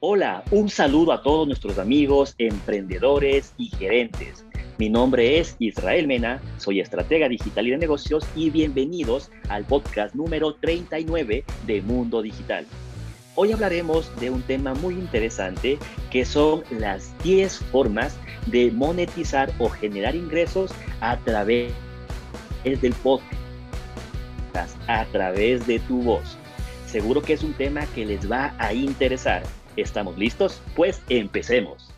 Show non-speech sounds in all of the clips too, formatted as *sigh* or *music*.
Hola, un saludo a todos nuestros amigos, emprendedores y gerentes. Mi nombre es Israel Mena, soy estratega digital y de negocios y bienvenidos al podcast número 39 de Mundo Digital. Hoy hablaremos de un tema muy interesante que son las 10 formas de monetizar o generar ingresos a través del podcast, a través de tu voz. Seguro que es un tema que les va a interesar. ¿Estamos listos? Pues empecemos.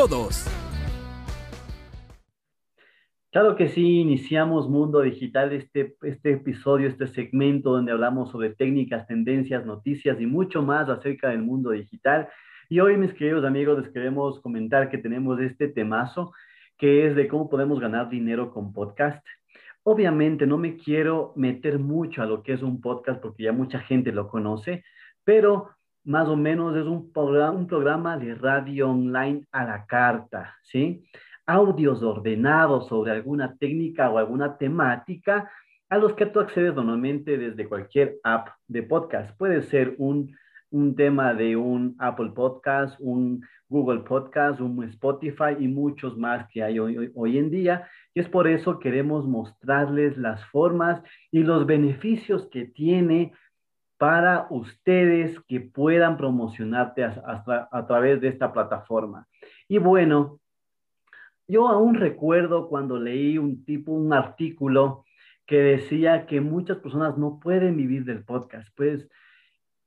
todos. Claro que sí, iniciamos Mundo Digital, este, este episodio, este segmento donde hablamos sobre técnicas, tendencias, noticias y mucho más acerca del mundo digital. Y hoy, mis queridos amigos, les queremos comentar que tenemos este temazo que es de cómo podemos ganar dinero con podcast. Obviamente no me quiero meter mucho a lo que es un podcast porque ya mucha gente lo conoce, pero más o menos es un programa, un programa de radio online a la carta, ¿sí? Audios ordenados sobre alguna técnica o alguna temática a los que tú accedes normalmente desde cualquier app de podcast. Puede ser un, un tema de un Apple Podcast, un Google Podcast, un Spotify y muchos más que hay hoy, hoy en día. Y es por eso queremos mostrarles las formas y los beneficios que tiene para ustedes que puedan promocionarte a través de esta plataforma. Y bueno, yo aún recuerdo cuando leí un tipo, un artículo que decía que muchas personas no pueden vivir del podcast. Pues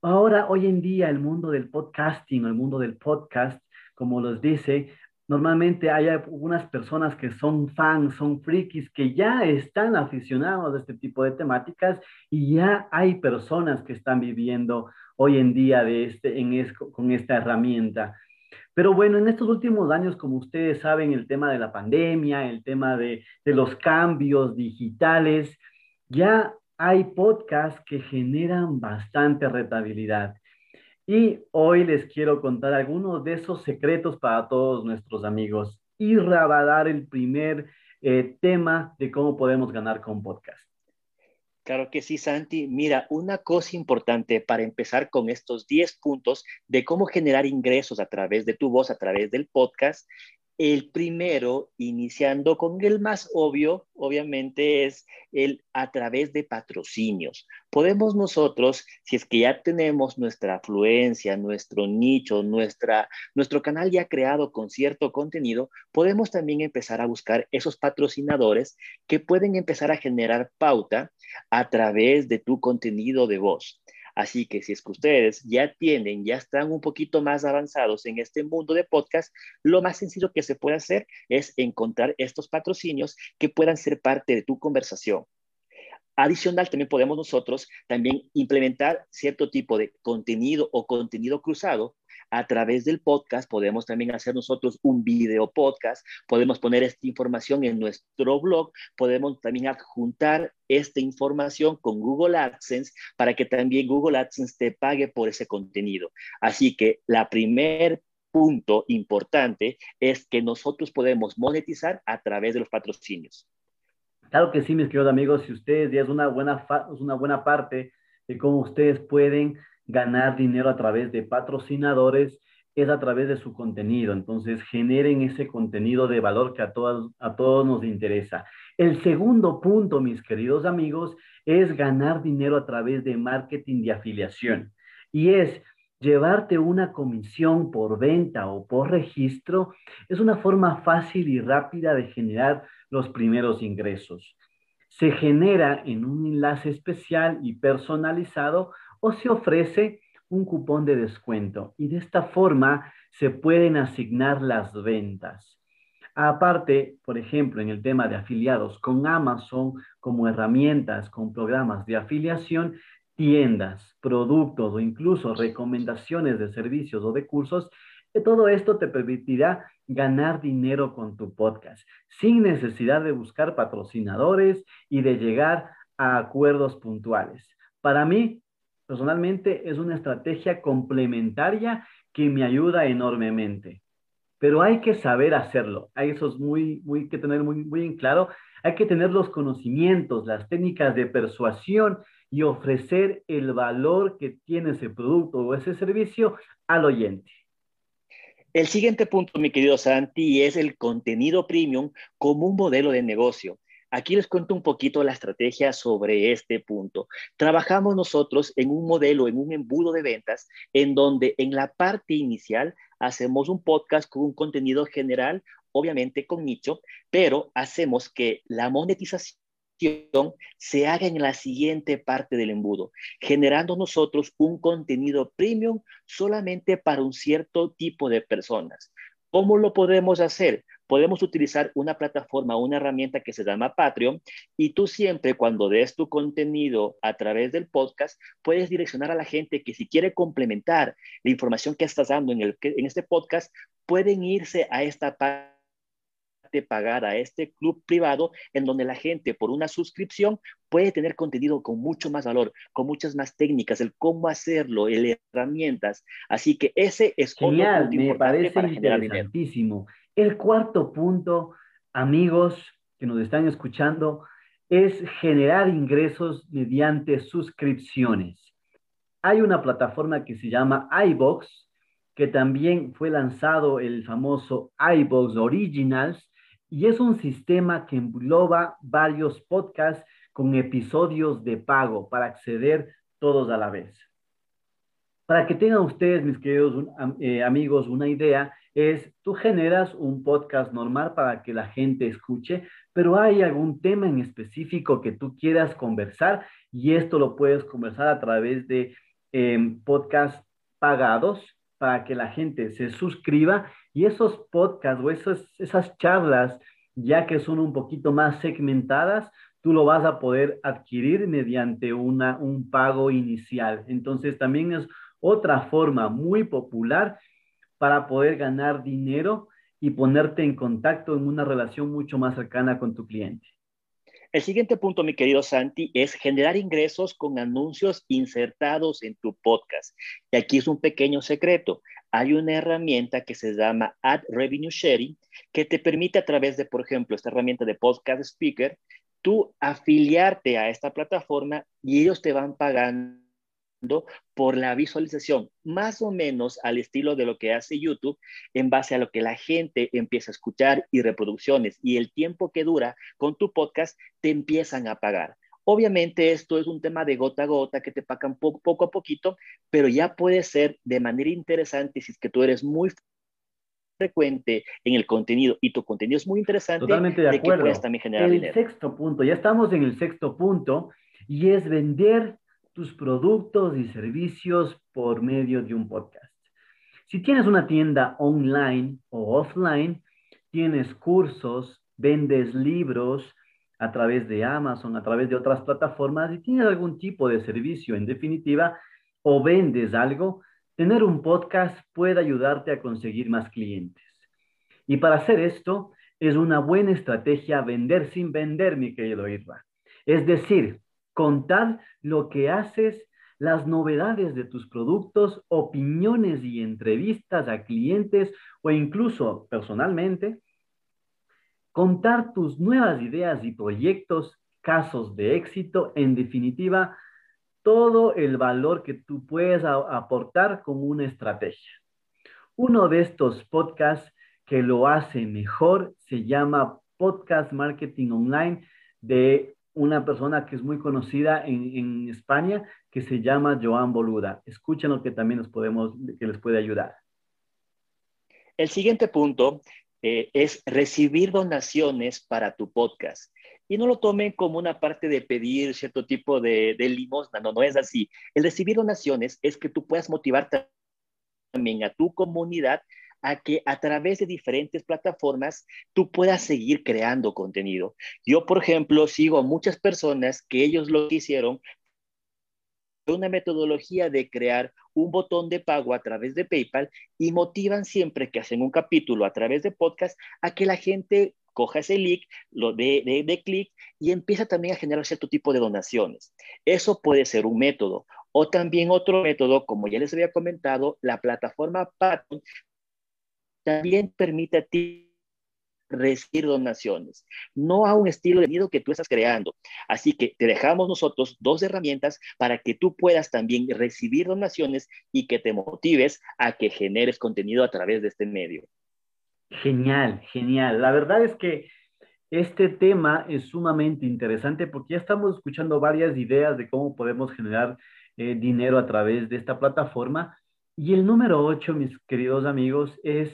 ahora, hoy en día, el mundo del podcasting el mundo del podcast, como los dice, Normalmente hay algunas personas que son fans, son frikis, que ya están aficionados a este tipo de temáticas y ya hay personas que están viviendo hoy en día de este, en con esta herramienta. Pero bueno, en estos últimos años, como ustedes saben, el tema de la pandemia, el tema de, de los cambios digitales, ya hay podcasts que generan bastante rentabilidad. Y hoy les quiero contar algunos de esos secretos para todos nuestros amigos y dar el primer eh, tema de cómo podemos ganar con podcast. Claro que sí, Santi. Mira, una cosa importante para empezar con estos 10 puntos de cómo generar ingresos a través de tu voz, a través del podcast, el primero, iniciando con el más obvio, obviamente es el a través de patrocinios. Podemos nosotros, si es que ya tenemos nuestra afluencia, nuestro nicho, nuestra, nuestro canal ya creado con cierto contenido, podemos también empezar a buscar esos patrocinadores que pueden empezar a generar pauta a través de tu contenido de voz. Así que si es que ustedes ya tienen, ya están un poquito más avanzados en este mundo de podcast, lo más sencillo que se puede hacer es encontrar estos patrocinios que puedan ser parte de tu conversación. Adicional, también podemos nosotros también implementar cierto tipo de contenido o contenido cruzado a través del podcast. Podemos también hacer nosotros un video podcast, podemos poner esta información en nuestro blog, podemos también adjuntar esta información con Google AdSense para que también Google AdSense te pague por ese contenido. Así que la primer punto importante es que nosotros podemos monetizar a través de los patrocinios. Claro que sí, mis queridos amigos, si ustedes ya es una buena, es una buena parte de cómo ustedes pueden ganar dinero a través de patrocinadores, es a través de su contenido. Entonces, generen ese contenido de valor que a todos, a todos nos interesa. El segundo punto, mis queridos amigos, es ganar dinero a través de marketing de afiliación. Y es llevarte una comisión por venta o por registro. Es una forma fácil y rápida de generar los primeros ingresos. Se genera en un enlace especial y personalizado o se ofrece un cupón de descuento y de esta forma se pueden asignar las ventas. Aparte, por ejemplo, en el tema de afiliados con Amazon como herramientas, con programas de afiliación, tiendas, productos o incluso recomendaciones de servicios o de cursos, todo esto te permitirá ganar dinero con tu podcast sin necesidad de buscar patrocinadores y de llegar a acuerdos puntuales. Para mí, personalmente, es una estrategia complementaria que me ayuda enormemente. Pero hay que saber hacerlo. Eso es muy, muy que tener muy, muy en claro. Hay que tener los conocimientos, las técnicas de persuasión y ofrecer el valor que tiene ese producto o ese servicio al oyente. El siguiente punto, mi querido Santi, es el contenido premium como un modelo de negocio. Aquí les cuento un poquito la estrategia sobre este punto. Trabajamos nosotros en un modelo, en un embudo de ventas, en donde en la parte inicial hacemos un podcast con un contenido general, obviamente con nicho, pero hacemos que la monetización se haga en la siguiente parte del embudo, generando nosotros un contenido premium solamente para un cierto tipo de personas. ¿Cómo lo podemos hacer? Podemos utilizar una plataforma, una herramienta que se llama Patreon y tú siempre cuando des tu contenido a través del podcast puedes direccionar a la gente que si quiere complementar la información que estás dando en, el, en este podcast, pueden irse a esta página pagar a este club privado en donde la gente por una suscripción puede tener contenido con mucho más valor, con muchas más técnicas, el cómo hacerlo, el herramientas. Así que ese es Genial, me parece interesantísimo. El cuarto punto, amigos que nos están escuchando, es generar ingresos mediante suscripciones. Hay una plataforma que se llama iBox, que también fue lanzado el famoso iBox Originals, y es un sistema que engloba varios podcasts con episodios de pago para acceder todos a la vez. Para que tengan ustedes, mis queridos eh, amigos, una idea, es tú generas un podcast normal para que la gente escuche, pero hay algún tema en específico que tú quieras conversar y esto lo puedes conversar a través de em, podcasts pagados para que la gente se suscriba y esos podcasts o esas, esas charlas, ya que son un poquito más segmentadas, tú lo vas a poder adquirir mediante una, un pago inicial. Entonces también es otra forma muy popular para poder ganar dinero y ponerte en contacto en una relación mucho más cercana con tu cliente. El siguiente punto, mi querido Santi, es generar ingresos con anuncios insertados en tu podcast. Y aquí es un pequeño secreto. Hay una herramienta que se llama Ad Revenue Sharing que te permite a través de, por ejemplo, esta herramienta de Podcast Speaker, tú afiliarte a esta plataforma y ellos te van pagando por la visualización, más o menos al estilo de lo que hace YouTube, en base a lo que la gente empieza a escuchar y reproducciones y el tiempo que dura con tu podcast, te empiezan a pagar. Obviamente esto es un tema de gota a gota que te pagan poco, a poquito, pero ya puede ser de manera interesante si es que tú eres muy frecuente en el contenido y tu contenido es muy interesante. Totalmente de acuerdo. también generar el sexto punto, ya estamos en el sexto punto y es vender tus productos y servicios por medio de un podcast. Si tienes una tienda online o offline, tienes cursos, vendes libros a través de Amazon, a través de otras plataformas y tienes algún tipo de servicio, en definitiva, o vendes algo, tener un podcast puede ayudarte a conseguir más clientes. Y para hacer esto, es una buena estrategia vender sin vender, mi querido Irra. Es decir, contar lo que haces, las novedades de tus productos, opiniones y entrevistas a clientes o incluso personalmente, contar tus nuevas ideas y proyectos, casos de éxito, en definitiva, todo el valor que tú puedes aportar como una estrategia. Uno de estos podcasts que lo hace mejor se llama Podcast Marketing Online de una persona que es muy conocida en, España que se llama Joan Boluda. Escúchenlo que también nos podemos, que les puede ayudar. El siguiente punto eh, es recibir donaciones para tu podcast. Y no lo tomen como una parte de pedir cierto tipo de, de limosna, no, no es así. El recibir donaciones es que tú puedas motivar también a tu comunidad a que a través de diferentes plataformas tú puedas seguir creando contenido. Yo, por ejemplo, sigo a muchas personas que ellos lo hicieron una metodología de crear un botón de pago a través de PayPal y motivan siempre que hacen un capítulo a través de podcast a que la gente coja ese link, lo de, de, de clic y empieza también a generar cierto tipo de donaciones. Eso puede ser un método. O también otro método, como ya les había comentado, la plataforma Patreon también permite a ti recibir donaciones, no a un estilo de vida que tú estás creando. Así que te dejamos nosotros dos herramientas para que tú puedas también recibir donaciones y que te motives a que generes contenido a través de este medio. Genial, genial. La verdad es que este tema es sumamente interesante porque ya estamos escuchando varias ideas de cómo podemos generar eh, dinero a través de esta plataforma. Y el número ocho, mis queridos amigos, es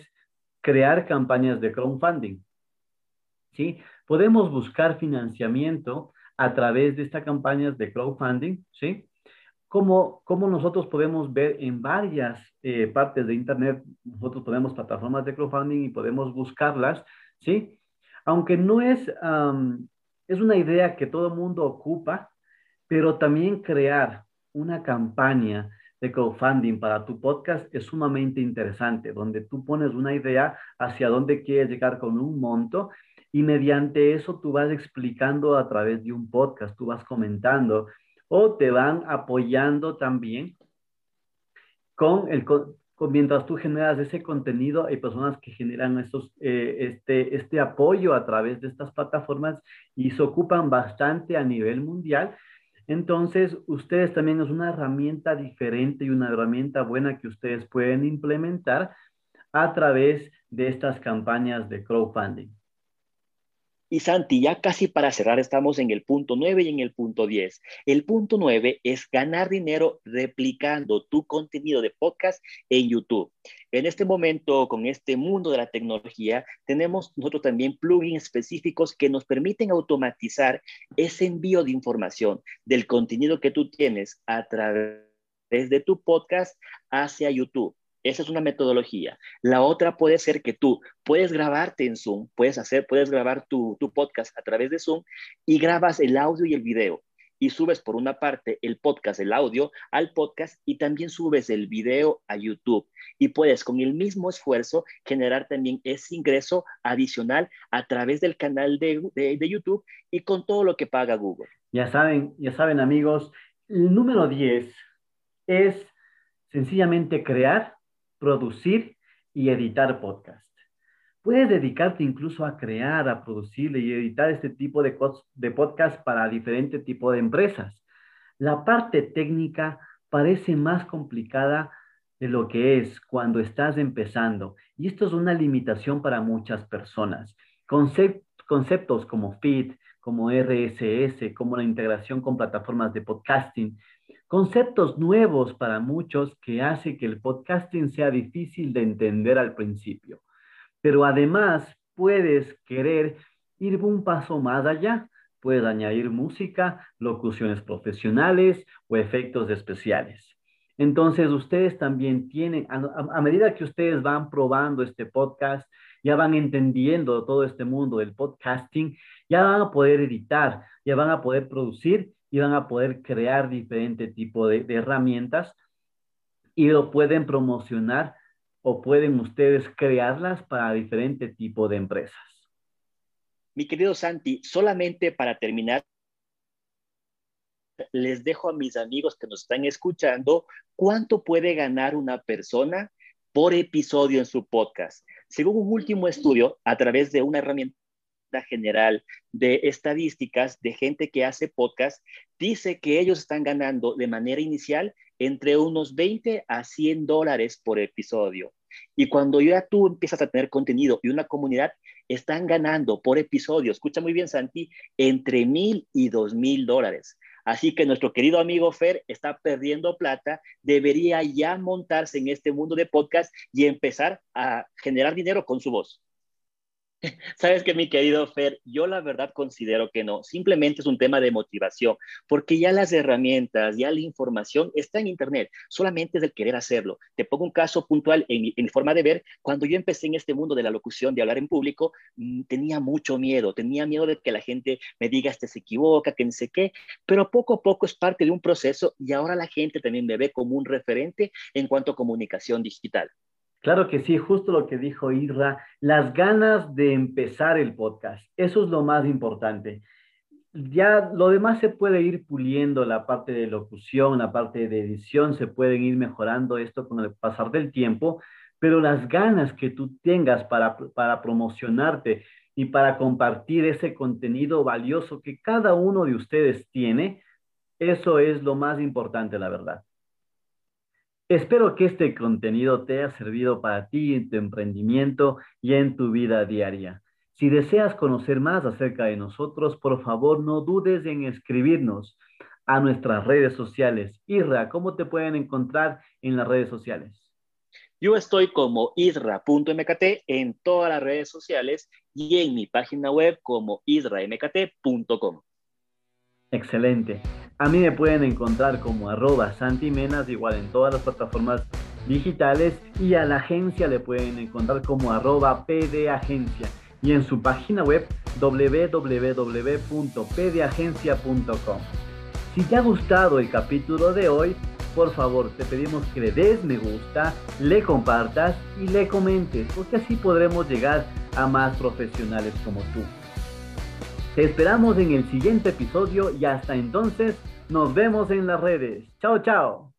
crear campañas de crowdfunding. ¿Sí? Podemos buscar financiamiento a través de estas campañas de crowdfunding, ¿sí? Como, como nosotros podemos ver en varias eh, partes de Internet, nosotros tenemos plataformas de crowdfunding y podemos buscarlas, ¿sí? Aunque no es, es una idea que todo el mundo ocupa, pero también crear una campaña de crowdfunding para tu podcast es sumamente interesante, donde tú pones una idea hacia dónde quieres llegar con un monto y mediante eso tú vas explicando a través de un podcast, tú vas comentando o te van apoyando también con el mientras tú generas ese contenido, hay personas que generan estos, eh, este, este apoyo a través de estas plataformas y se ocupan bastante a nivel mundial entonces, ustedes también es una herramienta diferente y una herramienta buena que ustedes pueden implementar a través de estas campañas de crowdfunding. Y Santi, ya casi para cerrar estamos en el punto 9 y en el punto 10. El punto 9 es ganar dinero replicando tu contenido de podcast en YouTube. En este momento, con este mundo de la tecnología, tenemos nosotros también plugins específicos que nos permiten automatizar ese envío de información del contenido que tú tienes a través de tu podcast hacia YouTube. Esa es una metodología. La otra puede ser que tú puedes grabarte en Zoom, puedes hacer, puedes grabar tu, tu podcast a través de Zoom y grabas el audio y el video y subes por una parte el podcast, el audio al podcast y también subes el video a YouTube y puedes con el mismo esfuerzo generar también ese ingreso adicional a través del canal de, de, de YouTube y con todo lo que paga Google. Ya saben, ya saben amigos, el número 10 es sencillamente crear producir y editar podcast. Puedes dedicarte incluso a crear, a producir y editar este tipo de, de podcast para diferentes tipos de empresas. La parte técnica parece más complicada de lo que es cuando estás empezando. Y esto es una limitación para muchas personas. conceptos como feed, como RSS, como la integración con plataformas de podcasting, conceptos nuevos para muchos que hace que el podcasting sea difícil de entender al principio. Pero además puedes querer ir un paso más allá. Puedes añadir música, locuciones profesionales o efectos especiales. Entonces, ustedes también tienen, a, a, medida que ustedes van probando este podcast, ya van entendiendo todo este mundo del podcasting, ya van a poder editar, ya van a poder producir y van a poder crear diferente tipo de, de herramientas y lo pueden promocionar o pueden ustedes crearlas para diferente tipo de empresas. Mi querido Santi, solamente para terminar, les dejo a mis amigos que nos están escuchando cuánto puede ganar una persona por episodio en su podcast. Según un último estudio, a través de una herramienta general de estadísticas de gente que hace podcast, dice que ellos están ganando de manera inicial entre unos 20 a 100 dólares por episodio. Y cuando ya tú empiezas a tener contenido y una comunidad, están ganando por episodio, escucha muy bien Santi, entre mil y dos mil dólares. Así que nuestro querido amigo Fer está perdiendo plata, debería ya montarse en este mundo de podcast y empezar a generar dinero con su voz. *laughs* Sabes que mi querido Fer, yo la verdad considero que no, simplemente es un tema de motivación, porque ya las herramientas, ya la información está en Internet, solamente es el querer hacerlo. Te pongo un caso puntual en forma de ver, cuando yo empecé en este mundo de la locución, de hablar en público, mm, tenía mucho miedo, tenía miedo de que la gente me diga, este se equivoca, que no sé qué, pero poco a poco es parte de un proceso y ahora la gente también me ve como un referente en cuanto a comunicación digital. Claro que sí, justo lo que dijo Irra, las ganas de empezar el podcast, eso es lo más importante. Ya lo demás se puede ir puliendo, la parte de locución, la parte de edición, se pueden ir mejorando esto con el pasar del tiempo, pero las ganas que tú tengas para, para promocionarte y para compartir ese contenido valioso que cada uno de ustedes tiene, eso es lo más importante, la verdad. Espero que este contenido te haya servido para ti en tu emprendimiento y en tu vida diaria. Si deseas conocer más acerca de nosotros, por favor no dudes en escribirnos a nuestras redes sociales. Irra, ¿cómo te pueden encontrar en las redes sociales? Yo estoy como isra.mkt en todas las redes sociales y en mi página web como isramkt.com. Excelente. A mí me pueden encontrar como arroba santimenas, igual en todas las plataformas digitales, y a la agencia le pueden encontrar como arroba pdagencia y en su página web www.pdagencia.com. Si te ha gustado el capítulo de hoy, por favor te pedimos que le des me gusta, le compartas y le comentes, porque así podremos llegar a más profesionales como tú. Te esperamos en el siguiente episodio y hasta entonces nos vemos en las redes. Chao, chao.